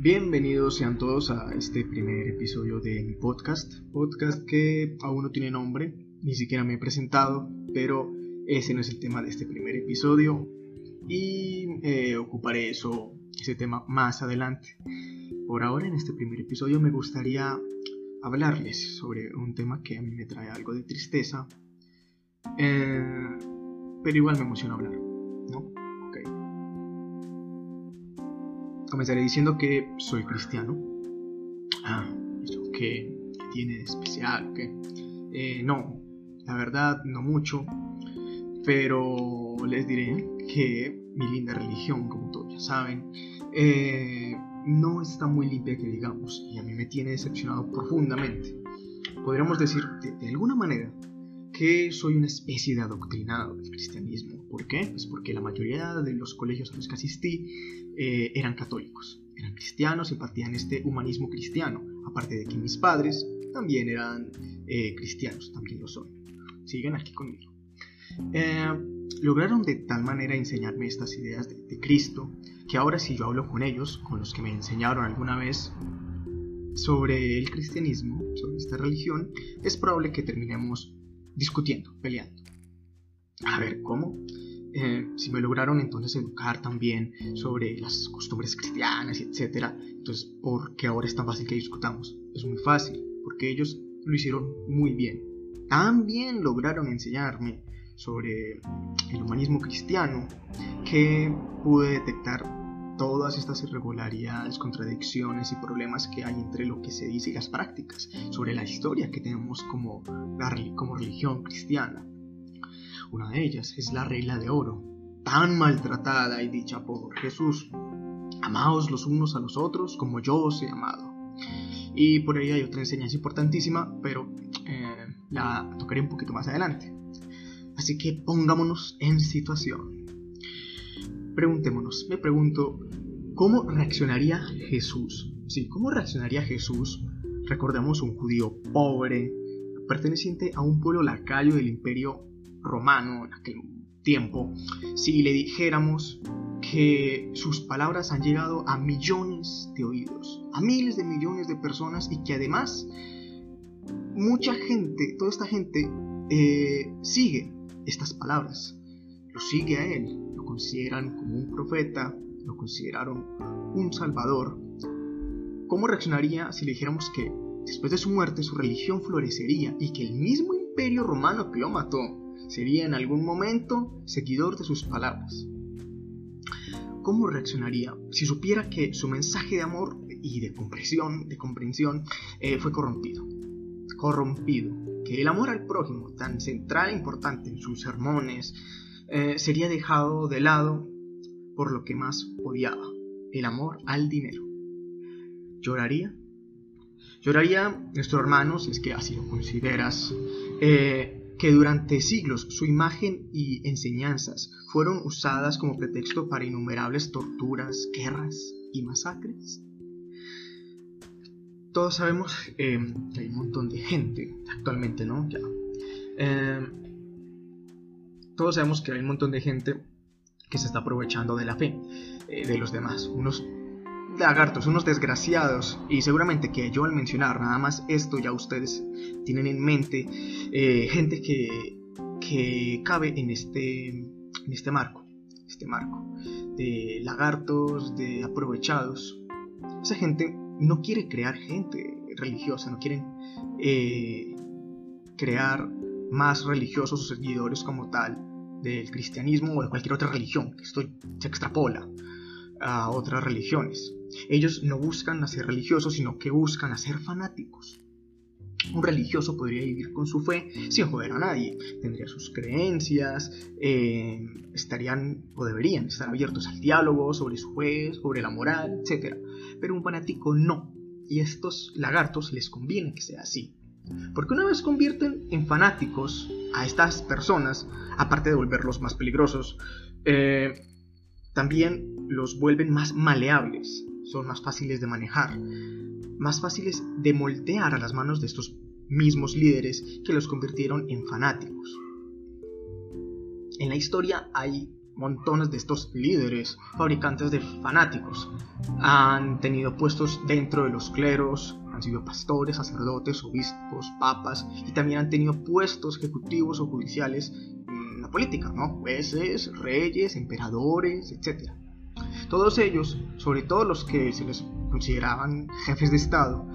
Bienvenidos sean todos a este primer episodio de mi podcast, podcast que aún no tiene nombre, ni siquiera me he presentado, pero ese no es el tema de este primer episodio y eh, ocuparé eso, ese tema más adelante. Por ahora en este primer episodio me gustaría hablarles sobre un tema que a mí me trae algo de tristeza, eh, pero igual me emociona hablar, Comenzaré diciendo que soy cristiano. Ah, ¿eso qué tiene de especial? ¿Qué? Eh, no, la verdad, no mucho. Pero les diré que mi linda religión, como todos ya saben, eh, no está muy limpia que digamos, y a mí me tiene decepcionado profundamente. Podríamos decir, de alguna manera, que soy una especie de adoctrinado del cristianismo. ¿Por qué? Pues porque la mayoría de los colegios a los que asistí eh, eran católicos, eran cristianos, impartían este humanismo cristiano, aparte de que mis padres también eran eh, cristianos, también lo son. Siguen aquí conmigo. Eh, lograron de tal manera enseñarme estas ideas de, de Cristo que ahora si yo hablo con ellos, con los que me enseñaron alguna vez sobre el cristianismo, sobre esta religión, es probable que terminemos discutiendo, peleando. A ver, ¿cómo? Eh, si me lograron entonces educar también sobre las costumbres cristianas, etc., entonces, ¿por qué ahora es tan fácil que discutamos? Es muy fácil, porque ellos lo hicieron muy bien. También lograron enseñarme sobre el humanismo cristiano que pude detectar todas estas irregularidades, contradicciones y problemas que hay entre lo que se dice y las prácticas, sobre la historia que tenemos como, como religión cristiana. Una de ellas es la regla de oro, tan maltratada y dicha por Jesús. Amaos los unos a los otros como yo os he amado. Y por ahí hay otra enseñanza importantísima, pero eh, la tocaré un poquito más adelante. Así que pongámonos en situación. Preguntémonos, me pregunto, ¿cómo reaccionaría Jesús? Sí, ¿cómo reaccionaría Jesús? Recordemos un judío pobre, perteneciente a un pueblo lacayo del imperio romano en aquel tiempo, si le dijéramos que sus palabras han llegado a millones de oídos, a miles de millones de personas y que además mucha gente, toda esta gente eh, sigue estas palabras, lo sigue a él, consideran como un profeta, lo consideraron un salvador, ¿cómo reaccionaría si le dijéramos que después de su muerte su religión florecería y que el mismo imperio romano que lo mató sería en algún momento seguidor de sus palabras? ¿Cómo reaccionaría si supiera que su mensaje de amor y de comprensión, de comprensión eh, fue corrompido? Corrompido. Que el amor al prójimo, tan central e importante en sus sermones, eh, sería dejado de lado por lo que más odiaba, el amor al dinero. ¿Lloraría? Lloraría nuestro hermano, si es que así lo consideras, eh, que durante siglos su imagen y enseñanzas fueron usadas como pretexto para innumerables torturas, guerras y masacres. Todos sabemos eh, que hay un montón de gente actualmente, ¿no? Ya, todos sabemos que hay un montón de gente que se está aprovechando de la fe eh, de los demás, unos lagartos, unos desgraciados, y seguramente que yo al mencionar nada más esto ya ustedes tienen en mente eh, gente que, que cabe en este, en este marco, este marco de lagartos, de aprovechados. Esa gente no quiere crear gente religiosa, no quieren eh, crear más religiosos o seguidores como tal, del cristianismo o de cualquier otra religión, que esto se extrapola a otras religiones. Ellos no buscan hacer religiosos, sino que buscan hacer fanáticos. Un religioso podría vivir con su fe sin joder a nadie, tendría sus creencias, eh, estarían o deberían estar abiertos al diálogo sobre su fe, sobre la moral, etc. Pero un fanático no, y a estos lagartos les conviene que sea así. Porque una vez convierten en fanáticos a estas personas, aparte de volverlos más peligrosos, eh, también los vuelven más maleables, son más fáciles de manejar, más fáciles de moldear a las manos de estos mismos líderes que los convirtieron en fanáticos. En la historia hay montones de estos líderes, fabricantes de fanáticos, han tenido puestos dentro de los cleros, han sido pastores, sacerdotes, obispos, papas y también han tenido puestos ejecutivos o judiciales en la política, ¿no? Jueces, reyes, emperadores, etc. Todos ellos, sobre todo los que se les consideraban jefes de Estado,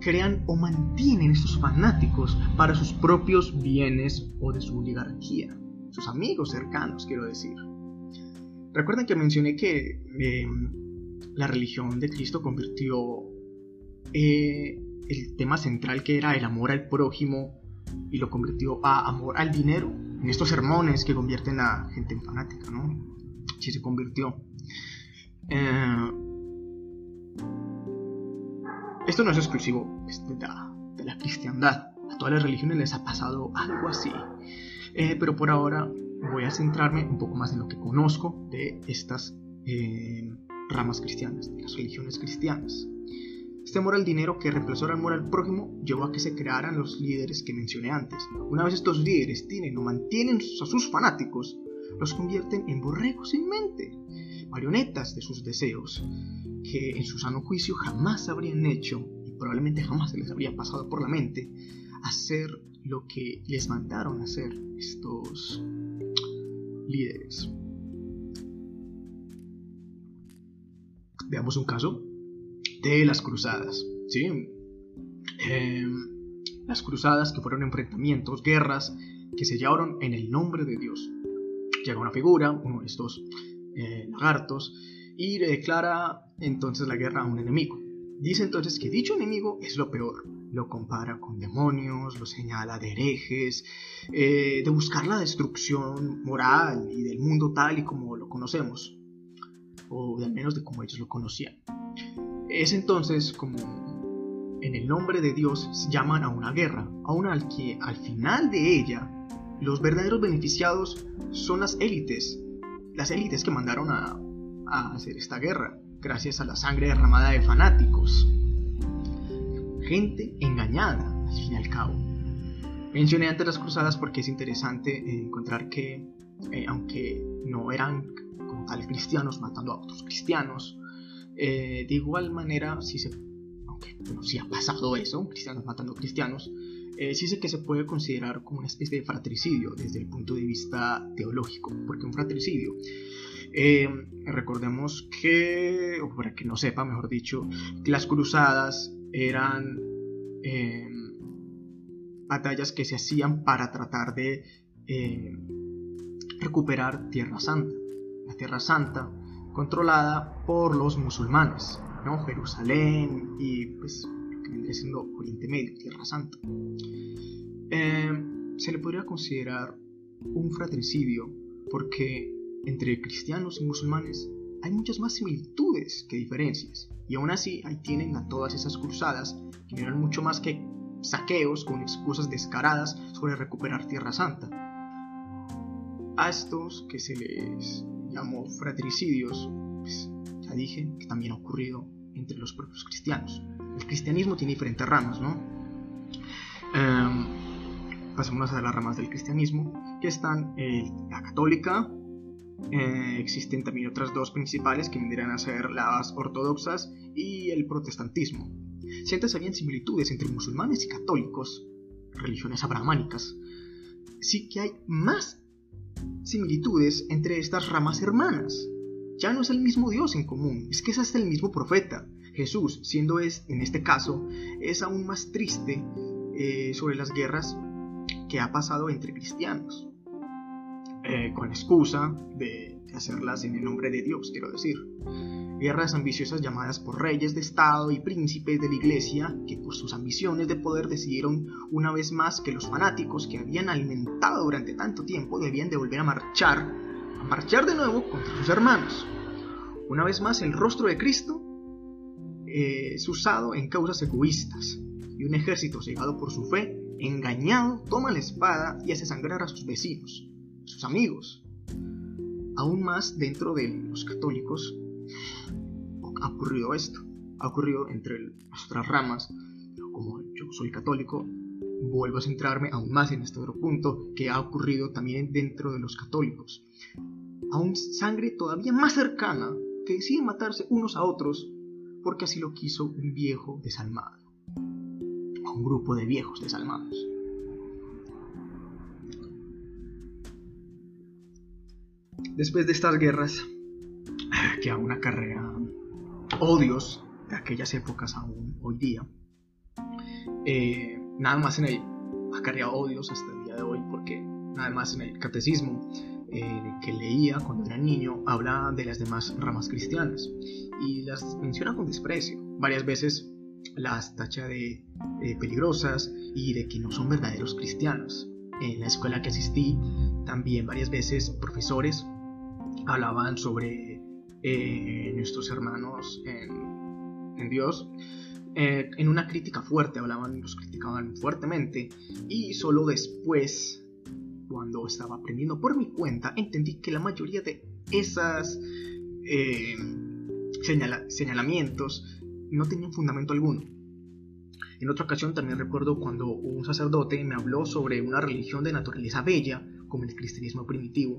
crean o mantienen estos fanáticos para sus propios bienes o de su oligarquía, sus amigos cercanos, quiero decir. Recuerden que mencioné que eh, la religión de Cristo convirtió eh, el tema central que era el amor al prójimo y lo convirtió a amor al dinero en estos sermones que convierten a gente en fanática, ¿no? Sí se convirtió. Eh, esto no es exclusivo este, de, la, cristiandad. A todas las religiones les ha pasado algo así. Eh, pero por ahora voy a centrarme un poco más en lo que conozco de estas eh, ramas cristianas, de las religiones cristianas. Este amor al dinero que reemplazó el amor al prójimo llevó a que se crearan los líderes que mencioné antes. Una vez estos líderes tienen o mantienen a sus fanáticos, los convierten en borregos sin mente, marionetas de sus deseos, que en su sano juicio jamás habrían hecho y probablemente jamás se les habría pasado por la mente hacer lo que les mandaron hacer estos líderes. Veamos un caso de las cruzadas. ¿sí? Em, las cruzadas que fueron enfrentamientos, guerras que se llevaron en el nombre de Dios. Llega una figura, uno de estos eh, lagartos, y declara entonces la guerra a un enemigo. Dice entonces que dicho enemigo es lo peor. Lo compara con demonios, lo señala de herejes, eh, de buscar la destrucción moral y del mundo tal y como lo conocemos, o de al menos de como ellos lo conocían. Es entonces como en el nombre de Dios llaman a una guerra, a una al que al final de ella los verdaderos beneficiados son las élites, las élites que mandaron a, a hacer esta guerra, gracias a la sangre derramada de fanáticos. Gente engañada, al fin y al cabo. Mencioné antes las cruzadas porque es interesante encontrar que, eh, aunque no eran como tal cristianos matando a otros cristianos, eh, de igual manera, si se, aunque bueno, si ha pasado eso, cristianos matando cristianos, eh, sí que se puede considerar como una especie de fratricidio desde el punto de vista teológico, porque un fratricidio eh, recordemos que, o para que no sepa, mejor dicho, que las cruzadas eran eh, batallas que se hacían para tratar de eh, recuperar Tierra Santa. La Tierra Santa controlada por los musulmanes, ¿no? Jerusalén y pues vendría siendo Oriente Medio, Tierra Santa. se le podría considerar un fratricidio porque entre cristianos y musulmanes hay muchas más similitudes que diferencias, y aún así ahí tienen a todas esas cruzadas que eran mucho más que saqueos con excusas descaradas sobre recuperar Tierra Santa. A estos que se les llamó fratricidios, pues ya dije que también ha ocurrido entre los propios cristianos. El cristianismo tiene diferentes ramas, ¿no? Eh, a las ramas del cristianismo, que están eh, la católica, eh, existen también otras dos principales que vendrían a ser las ortodoxas y el protestantismo. Si antes habían similitudes entre musulmanes y católicos, religiones abrahamánicas, sí que hay más similitudes entre estas ramas hermanas. Ya no es el mismo Dios en común, es que es el mismo profeta. Jesús, siendo es, en este caso, es aún más triste eh, sobre las guerras que ha pasado entre cristianos. Eh, con excusa de, hacerlas en el nombre de Dios, quiero decir. Guerras ambiciosas llamadas por reyes de Estado y príncipes de la Iglesia que por sus ambiciones de poder decidieron una vez más que los fanáticos que habían alimentado durante tanto tiempo debían de volver a marchar, a marchar de nuevo contra sus hermanos. Una vez más el rostro de Cristo eh, es usado en causas egoístas y un ejército cegado por su fe, engañado, toma la espada y hace sangrar a sus vecinos sus amigos. Aún más dentro de los católicos ha ocurrido esto. Ha ocurrido entre las otras ramas. Como yo soy católico, vuelvo a centrarme aún más en este otro punto que ha ocurrido también dentro de los católicos. a un sangre todavía más cercana que deciden matarse unos a otros porque así lo quiso un viejo desalmado, a un grupo de viejos desalmados. Después de estas guerras, que aún acarrean odios de aquellas épocas aún hoy día, eh, nada más en el acarrea odios hasta el día de hoy, porque nada más en el catecismo eh, que leía cuando era niño habla de las demás ramas cristianas y las menciona con desprecio. Varias veces las tacha de peligrosas y de que no son verdaderos cristianos. En la escuela que asistí, también varias veces profesores hablaban sobre eh, nuestros hermanos en, en Dios eh, en una crítica fuerte, hablaban, los criticaban fuertemente y solo después, cuando estaba aprendiendo por mi cuenta, entendí que la mayoría de esas eh, señalamientos no tenían fundamento alguno. En otra ocasión también recuerdo cuando un sacerdote me habló sobre una religión de naturaleza bella, como el cristianismo primitivo,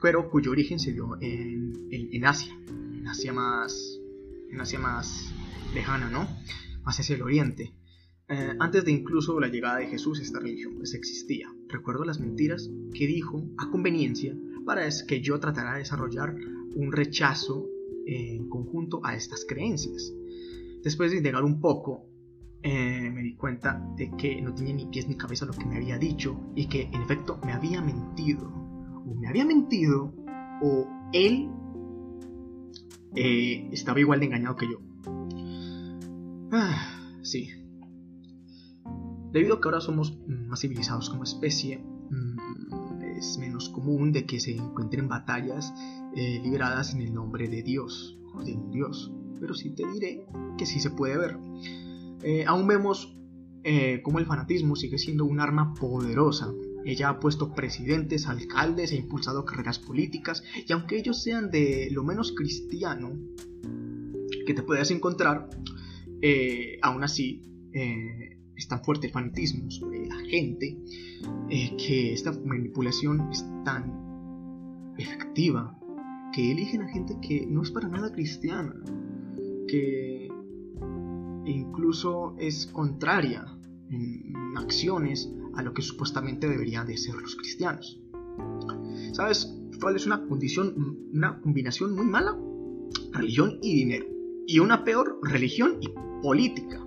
pero cuyo origen se dio en, Asia, en Asia más, en Asia más lejana, ¿no? Más hacia el oriente. Eh, antes de incluso la llegada de Jesús, esta religión pues existía. Recuerdo las mentiras que dijo a conveniencia para que yo tratara de desarrollar un rechazo en conjunto a estas creencias. Después de indagar un poco, eh, me di cuenta de que no tenía ni pies ni cabeza lo que me había dicho y que en efecto me había mentido. O me había mentido o él eh, estaba igual de engañado que yo. Ah, sí. Debido a que ahora somos más civilizados como especie, mm, es menos común de que se encuentren batallas eh, liberadas en el nombre de Dios o de un Dios. Pero sí te diré que sí se puede ver. Eh, aún vemos eh, cómo el fanatismo sigue siendo un arma poderosa. Ella ha puesto presidentes, alcaldes e impulsado carreras políticas, y aunque ellos sean de lo menos cristiano que te puedas encontrar, eh, aún así eh, es tan fuerte el fanatismo sobre la gente eh, que esta manipulación es tan efectiva que eligen a gente que no es para nada cristiana, que incluso es contraria en acciones a lo que supuestamente deberían de ser los cristianos. ¿Sabes cuál es una condición, una combinación muy mala? Religión y dinero. Y una peor, religión y política.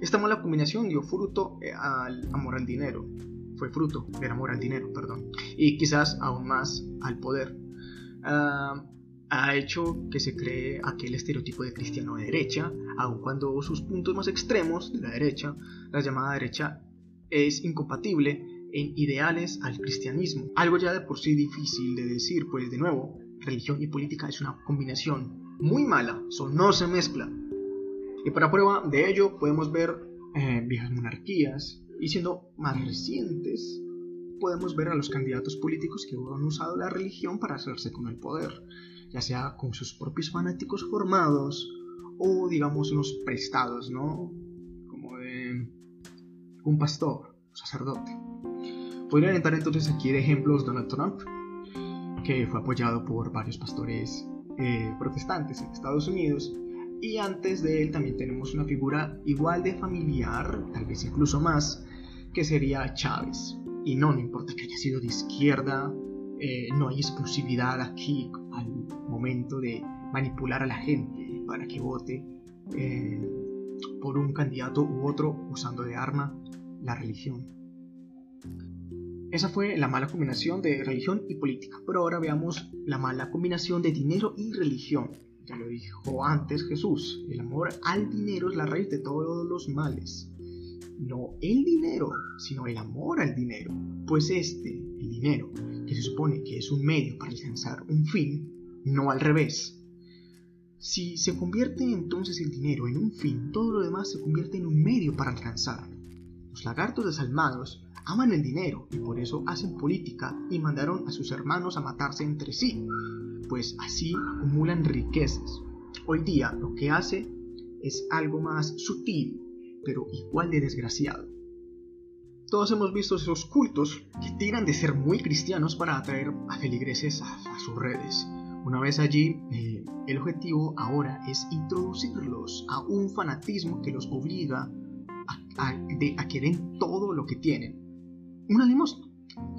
Esta mala combinación dio fruto eh, al amor al dinero. Fue fruto del amor al dinero, perdón. Y quizás aún más al poder. Ah, ha hecho que se cree aquel estereotipo de cristiano de derecha, aun cuando sus puntos más extremos de la derecha, la llamada derecha, es incompatible en ideales al cristianismo. Algo ya de por sí difícil de decir, pues de nuevo, religión y política es una combinación muy mala, son no se mezcla. Y para prueba de ello podemos ver eh, viejas monarquías y siendo más recientes podemos ver a los candidatos políticos que han usado la religión para hacerse con el poder, ya sea con sus propios fanáticos formados o digamos unos prestados, ¿no? Como de un pastor, un sacerdote. Podrían entrar entonces aquí de ejemplos Donald Trump, que fue apoyado por varios pastores eh, protestantes en Estados Unidos y antes de él también tenemos una figura igual de familiar, tal vez incluso más, que sería Chávez. Y no, no importa que haya sido de izquierda, eh, no hay exclusividad aquí al momento de manipular a la gente para que vote eh, por un candidato u otro usando de arma la religión. Esa fue la mala combinación de religión y política, pero ahora veamos la mala combinación de dinero y religión. Ya lo dijo antes Jesús, el amor al dinero es la raíz de todos los males. No el dinero, sino el amor al dinero. Pues este, el dinero, que se supone que es un medio para alcanzar un fin, no al revés. Si se convierte entonces el dinero en un fin, todo lo demás se convierte en un medio para alcanzarlo. Los lagartos desalmados aman el dinero y por eso hacen política y mandaron a sus hermanos a matarse entre sí, pues así acumulan riquezas. Hoy día lo que hace es algo más sutil, pero igual de desgraciado. Todos hemos visto esos cultos que tiran de ser muy cristianos para atraer a feligreses a, sus redes. Una vez allí, eh, el objetivo ahora es introducirlos a un fanatismo que los obliga a, a, que den todo lo que tienen. Una limosna.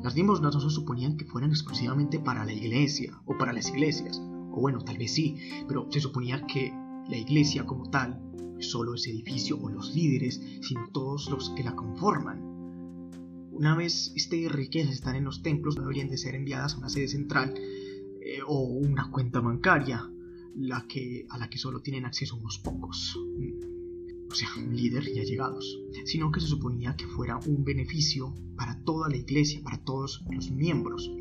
Las limosnas no se suponían que fueran exclusivamente para la iglesia o para las iglesias. O bueno, tal vez sí, pero se suponía que la iglesia como tal solo ese edificio o los líderes, sino todos los que la conforman. Una vez estas riquezas están en los templos, no deberían de ser enviadas a una sede central eh, o una cuenta bancaria la que, a la que solo tienen acceso unos pocos o sea, un líder y allegados, sino que se suponía que fuera un beneficio para toda la iglesia, para todos los miembros.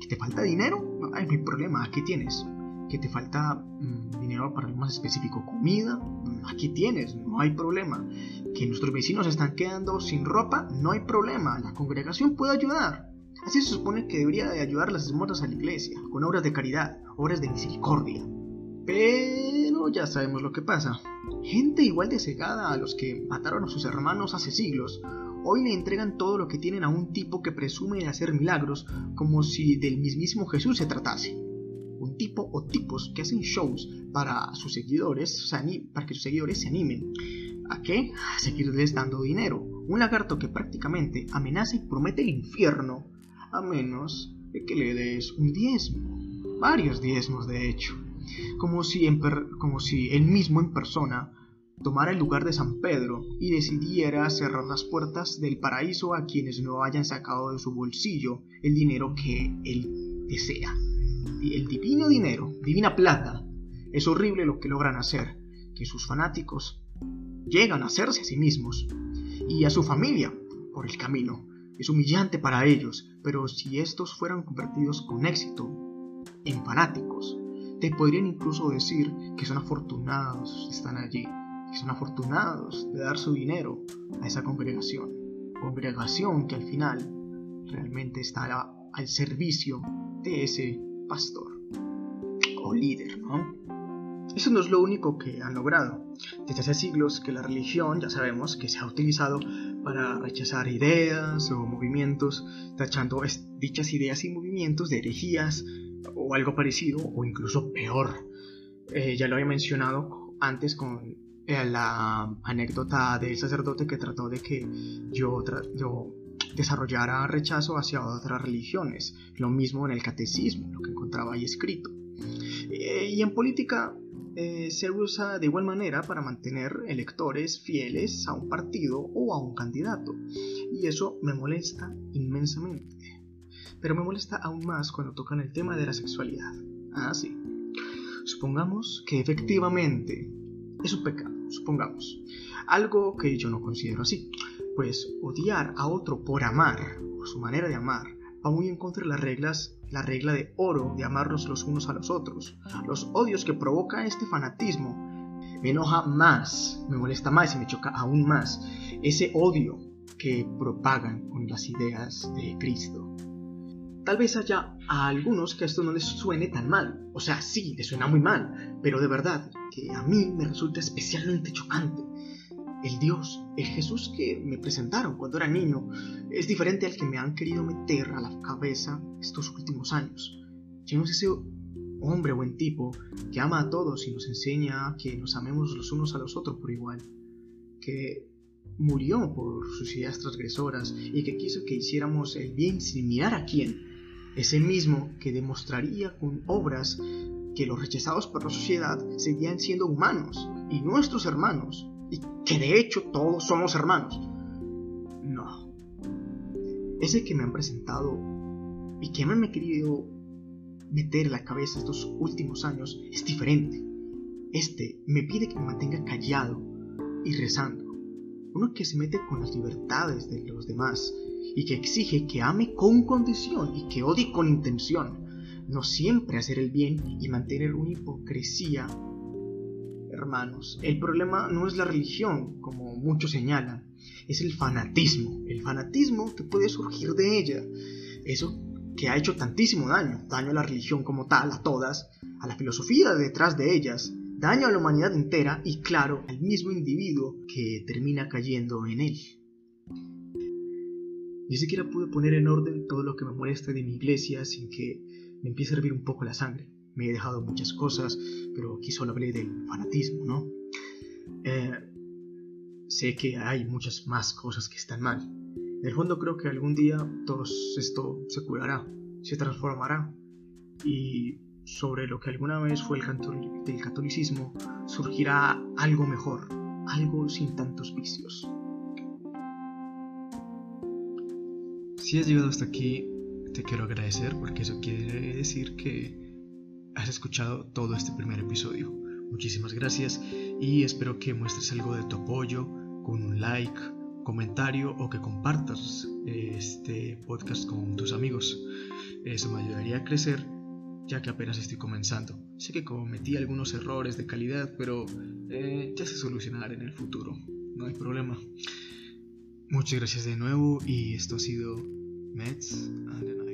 ¿Que te falta dinero? No hay problema, aquí tienes. ¿Que te falta mm, dinero para algo más específico? ¿Comida? Mm, aquí tienes, no hay problema. ¿Que nuestros vecinos están quedando sin ropa? No hay problema, la congregación puede ayudar. Así se supone que debería de ayudar las esmortas a la iglesia, con obras de caridad, obras de misericordia. Pero ya sabemos lo que pasa. Gente igual de cegada a los que mataron a sus hermanos hace siglos, hoy le entregan todo lo que tienen a un tipo que presume de hacer milagros como si del mismísimo Jesús se tratase. Un tipo o tipos que hacen shows para sus seguidores, para que sus seguidores se animen. ¿A qué? A seguirles dando dinero. Un lagarto que prácticamente amenaza y promete el infierno, a menos de que le des un diezmo. Varios diezmos, de hecho como si, él mismo en persona tomara el lugar de San Pedro y decidiera cerrar las puertas del paraíso a quienes no hayan sacado de su bolsillo el dinero que él desea. El divino dinero, divina plata, es horrible lo que logran hacer, que sus fanáticos llegan a hacerse a sí mismos y a su familia por el camino. Es humillante para ellos, pero si estos fueran convertidos con éxito en fanáticos, te podrían incluso decir que son afortunados de estar allí, que son afortunados de dar su dinero a esa congregación. Congregación que al final realmente estará al servicio de ese pastor o líder, ¿no? Eso no es lo único que han logrado. Desde hace siglos que la religión, ya sabemos, que se ha utilizado para rechazar ideas o movimientos, tachando dichas ideas y movimientos de herejías, o algo parecido o incluso peor. Eh, ya lo había mencionado antes con eh, la anécdota del sacerdote que trató de que yo, yo desarrollara rechazo hacia otras religiones. Lo mismo en el catecismo, lo que encontraba ahí escrito. Eh, y en política se usa de igual manera para mantener electores fieles a un partido o a un candidato. Y eso me molesta inmensamente pero me molesta aún más cuando tocan el tema de la sexualidad. Ah, sí. Supongamos que efectivamente es un pecado, supongamos. Algo que yo no considero así. Pues odiar a otro por amar, por su manera de amar, va muy en contra de las reglas, la regla de oro de amarnos los unos a los otros. Los odios que provoca este fanatismo me enoja más, me molesta más y me choca aún más ese odio que propagan con las ideas de Cristo. Tal vez haya a algunos que esto no les suene tan mal. O sea, sí, les suena muy mal, pero de verdad que a mí me resulta especialmente chocante. El Dios, el Jesús que me presentaron cuando era niño, es diferente al que me han querido meter a la cabeza estos últimos años. No sé ese hombre buen tipo que ama a todos y nos enseña que nos amemos los unos a los otros por igual. Que murió por sus ideas transgresoras y que quiso que hiciéramos el bien sin mirar a quién ese mismo que demostraría con obras que los rechazados por la sociedad seguían siendo humanos y nuestros hermanos, y que de hecho todos somos hermanos. No. Ese que me han presentado y que me han querido meter en la cabeza estos últimos años es diferente. Este me pide que me mantenga callado y rezando. Uno que se mete con las libertades de los demás y que exige que ame con condición y que odie con intención, no siempre hacer el bien y mantener una hipocresía. Hermanos, el problema no es la religión, como muchos señalan, es el fanatismo, el fanatismo que puede surgir de ella. Eso que ha hecho tantísimo daño, daño a la religión como tal, a todas, a la filosofía detrás de ellas, daño a la humanidad entera y claro, al mismo individuo que termina cayendo en él. Ni siquiera pude poner en orden todo lo que me molesta de mi iglesia sin que me empiece a hervir un poco la sangre. Me he dejado muchas cosas, pero aquí solo hablé del fanatismo, ¿no? Eh, sé que hay muchas más cosas que están mal. En el fondo creo que algún día todo esto se curará, se transformará y sobre lo que alguna vez fue el catolicismo surgirá algo mejor, algo sin tantos vicios. Si has llegado hasta aquí, te quiero agradecer porque eso quiere decir que has escuchado todo este primer episodio. Muchísimas gracias y espero que muestres algo de tu apoyo con un like, comentario o que compartas este podcast con tus amigos. Eso me ayudaría a crecer ya que apenas estoy comenzando. Sé que cometí algunos errores de calidad, pero eh, ya se solucionará en el futuro. No hay problema. Muchas gracias de nuevo y esto ha sido Mets and